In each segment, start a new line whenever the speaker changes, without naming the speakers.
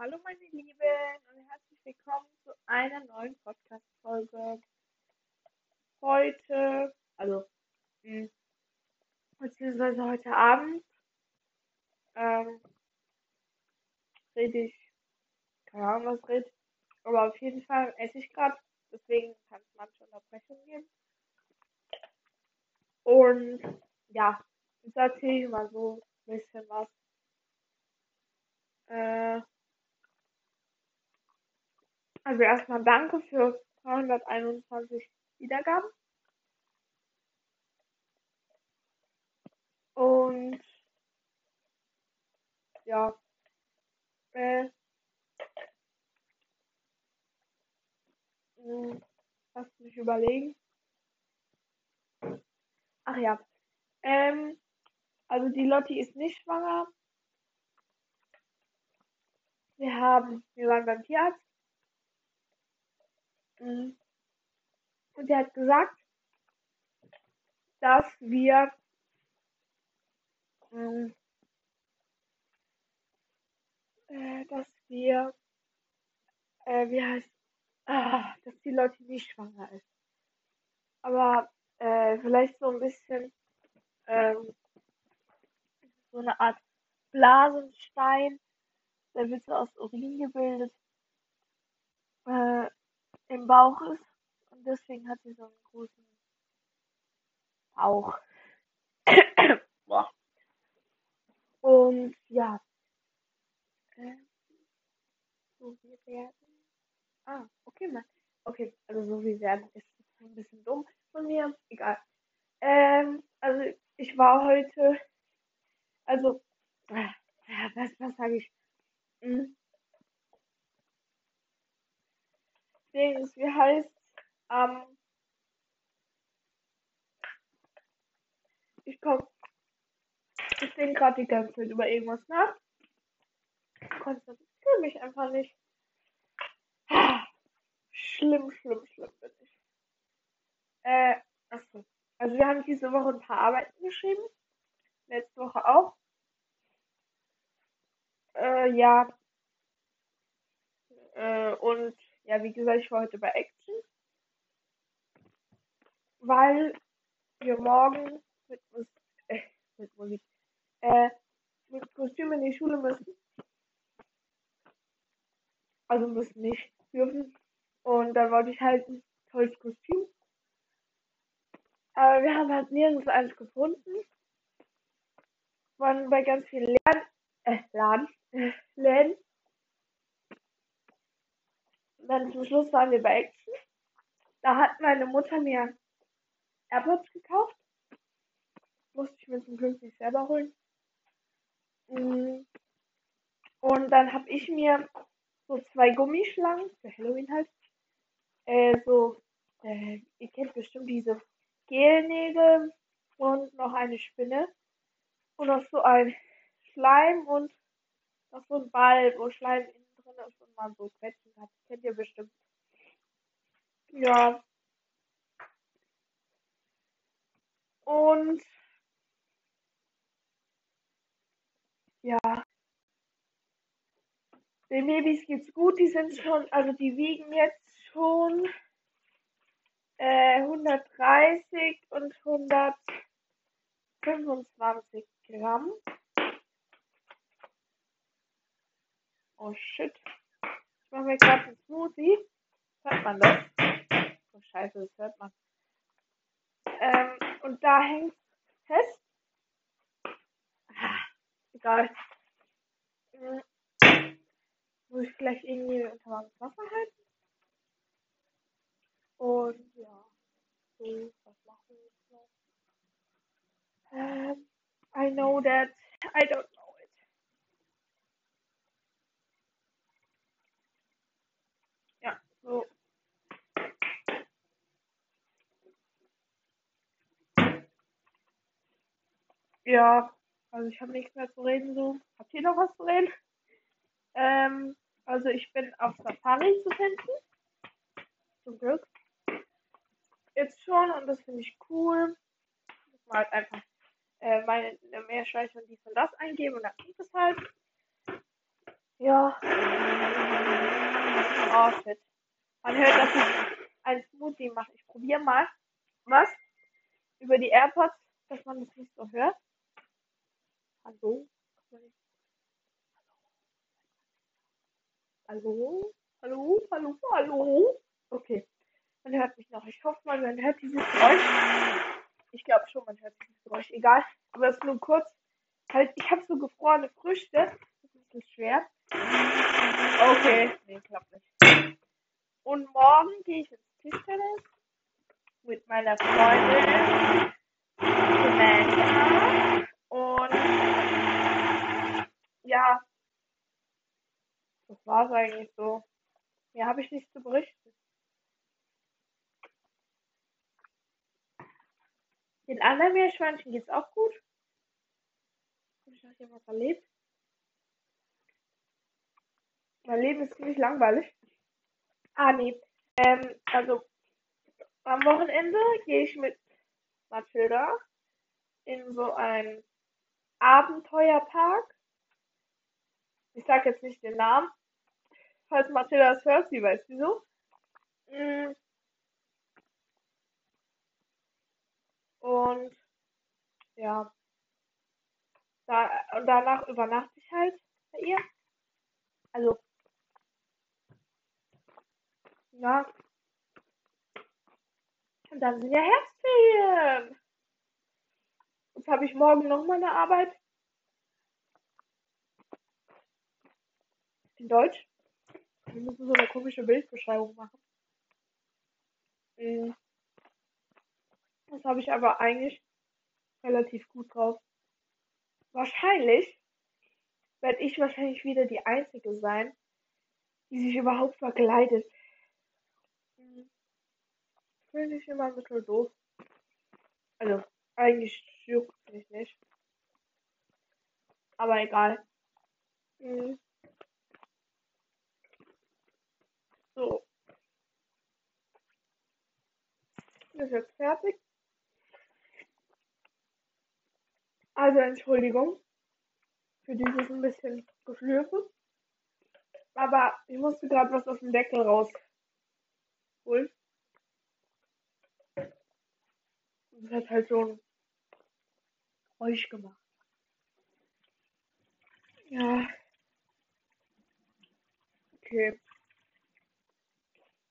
Hallo meine Lieben und herzlich willkommen zu einer neuen Podcast-Folge. Heute, also mh, hm, beziehungsweise heute Abend, ähm, rede ich, keine Ahnung was red, aber auf jeden Fall esse ich gerade, deswegen kann es manche Unterbrechungen geben. Und ja, jetzt erzähle ich mal so ein bisschen was. Äh, also erstmal danke für 321 Wiedergaben. Und ja, äh, hm, lass mich überlegen. Ach ja, ähm, also die Lotti ist nicht schwanger. Wir haben, wir waren beim Tierarzt. Und er hat gesagt, dass wir ähm, äh, dass wir äh, wie heißt ah, dass die Leute nicht schwanger ist. Aber äh, vielleicht so ein bisschen ähm, so eine Art Blasenstein, der wird so aus Urin gebildet. Äh, im Bauch ist. Und deswegen hat sie so einen großen Bauch. Und ja. Äh, so wir werden. Ah, okay, mal. Okay, also so wie werden ist ein bisschen dumm von mir. Egal. Ähm, also ich war heute. Also, äh, was, was sage ich? Hm, Dings, wie heißt, ähm, ich komm, ich denke gerade die ganze Zeit über irgendwas nach. Konzentriere mich einfach nicht. Schlimm, schlimm, schlimm bin ich. Äh, achso. Also wir haben diese Woche ein paar Arbeiten geschrieben. Letzte Woche auch. Äh, ja. Äh, und ja, wie gesagt, ich war heute bei Action, weil wir morgen mit, äh, mit Musik, äh, mit Kostüm in die Schule müssen. Also müssen nicht, dürfen. Und dann wollte ich halt ein tolles Kostüm. Aber wir haben halt nirgends eins gefunden. Waren bei ganz vielen äh, Laden, äh, Läden dann zum Schluss waren wir bei Action. Da hat meine Mutter mir AirPods gekauft. Musste ich mir zum Glück nicht selber holen. Mm. Und dann habe ich mir so zwei Gummischlangen für Halloween halt. Äh, so, äh, ihr kennt bestimmt diese Gelnägel und noch eine Spinne. Und noch so ein Schleim und noch so ein Ball, wo Schleim in ist und man so quetschen hat. Kennt ihr bestimmt. Ja. Und ja. Den Babys geht's gut, die sind schon, also die wiegen jetzt schon äh, 130 und 125 Gramm. Oh shit. Ich mache mir gerade einen Smoothie. Hört man das? Oh scheiße, das hört man. Ähm, und da hängt fest. Ah, egal. Hm. Muss ich gleich irgendwie unter warmes Wasser halten. Und ja. So, was machen wir jetzt noch? Ähm, I know that. I don't know. So. Ja, also ich habe nichts mehr zu reden so. Habt ihr noch was zu reden? Ähm, also ich bin auf Safari zu finden. Zum Glück. Jetzt schon und das finde ich cool. Muss halt einfach äh, meine Meerschweiche und dies und das eingeben und dann kommt es halt. Ja. Oh shit. Man hört, dass ich ein Smoothie mache. Ich probiere mal was über die AirPods, dass man das nicht so hört. Hallo? Hallo? Hallo? Hallo? Hallo? Okay. Man hört mich noch. Ich hoffe mal, man hört dieses Geräusch. Ich glaube schon, man hört dieses Geräusch. Egal. Aber es ist nur kurz. Halt, ich habe so gefrorene Früchte. Das ist ein bisschen schwer. Okay. Nee, klappt nicht. Und morgen gehe ich ins Tischtennis mit meiner Freundin das war es eigentlich so. Mehr habe ich nicht zu berichten. Den anderen Meerschweinchen geht es auch gut. Habe ich noch jemand erlebt? Mein Leben ist ziemlich langweilig. Ah, nee. Ähm, also, am Wochenende gehe ich mit Mathilda in so einen Abenteuerpark. Ich sag jetzt nicht den Namen. Falls Mathilda es hört, sie weiß wieso. Mm. Und ja. Da, und danach übernachte ich halt bei ihr. Also. Ja. Und dann sind ja Herbstferien. Jetzt habe ich morgen noch mal eine Arbeit. In Deutsch. Wir müssen so eine komische Bildbeschreibung machen. Mhm. Das habe ich aber eigentlich relativ gut drauf. Wahrscheinlich werde ich wahrscheinlich wieder die Einzige sein, die sich überhaupt verkleidet. Finde ich immer ein bisschen doof. Also, eigentlich juckt mich nicht. Aber egal. Mhm. So. Ist jetzt fertig. Also Entschuldigung für dieses ein bisschen Geschlürfe. Aber ich musste gerade was aus dem Deckel rausholen. Das hat halt so ein Geräusch gemacht. Ja. Okay.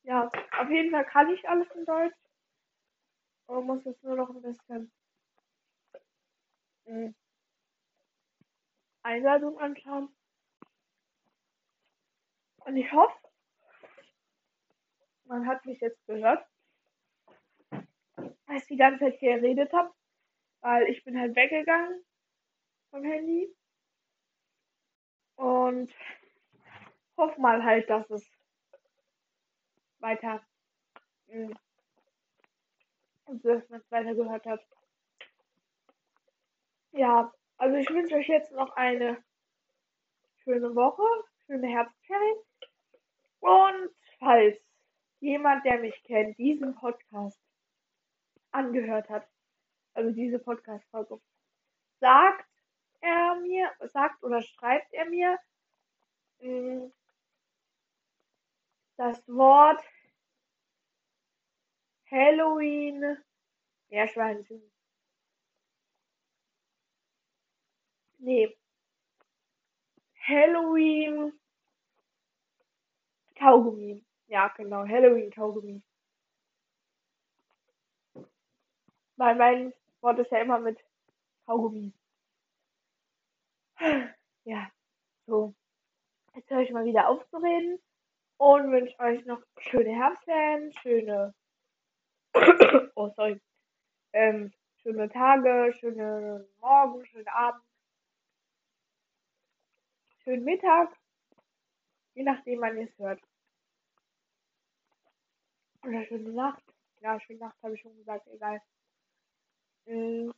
Ja, auf jeden Fall kann ich alles in Deutsch. Aber muss jetzt nur noch ein bisschen hm, Einladung anschauen. Und ich hoffe, man hat mich jetzt gehört, als ich die ganze Zeit hier geredet habe, weil ich bin halt weggegangen vom Handy und hoffe mal halt, dass es weiter mh, und dass man es weiter gehört hat. Ja, also ich wünsche euch jetzt noch eine schöne Woche, schöne Herbstferien. Und falls jemand, der mich kennt, diesen Podcast angehört hat, also diese Podcast-Folge, sagt er mir, sagt oder schreibt er mir mh, mm, das Wort Halloween Meerschweinchen. Nee. Halloween Kaugummi. Ja, genau, Halloween Kaugummi. Weil mein Wort ist ja immer mit Kaugummi. Ja, so. Jetzt höre ich mal wieder auf zu reden und wünsche euch noch schöne Herbstferien, schöne, oh sorry, ähm, schöne Tage, schöne Morgen, schönen Abend, schönen Mittag, je nachdem, wann ihr es hört. Oder schöne Nacht. Ja, schöne Nacht habe ich schon gesagt, egal. Mm.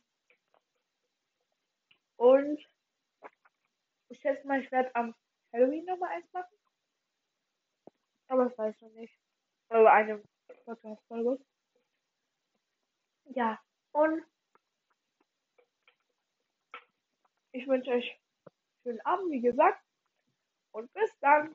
Und ich schätze mal, ich werde am Halloween nochmal eins machen. Aber das weiß noch nicht. Also eine Podcast-Folge. Ja, und ich wünsche euch schönen Abend, wie gesagt. Und bis dann.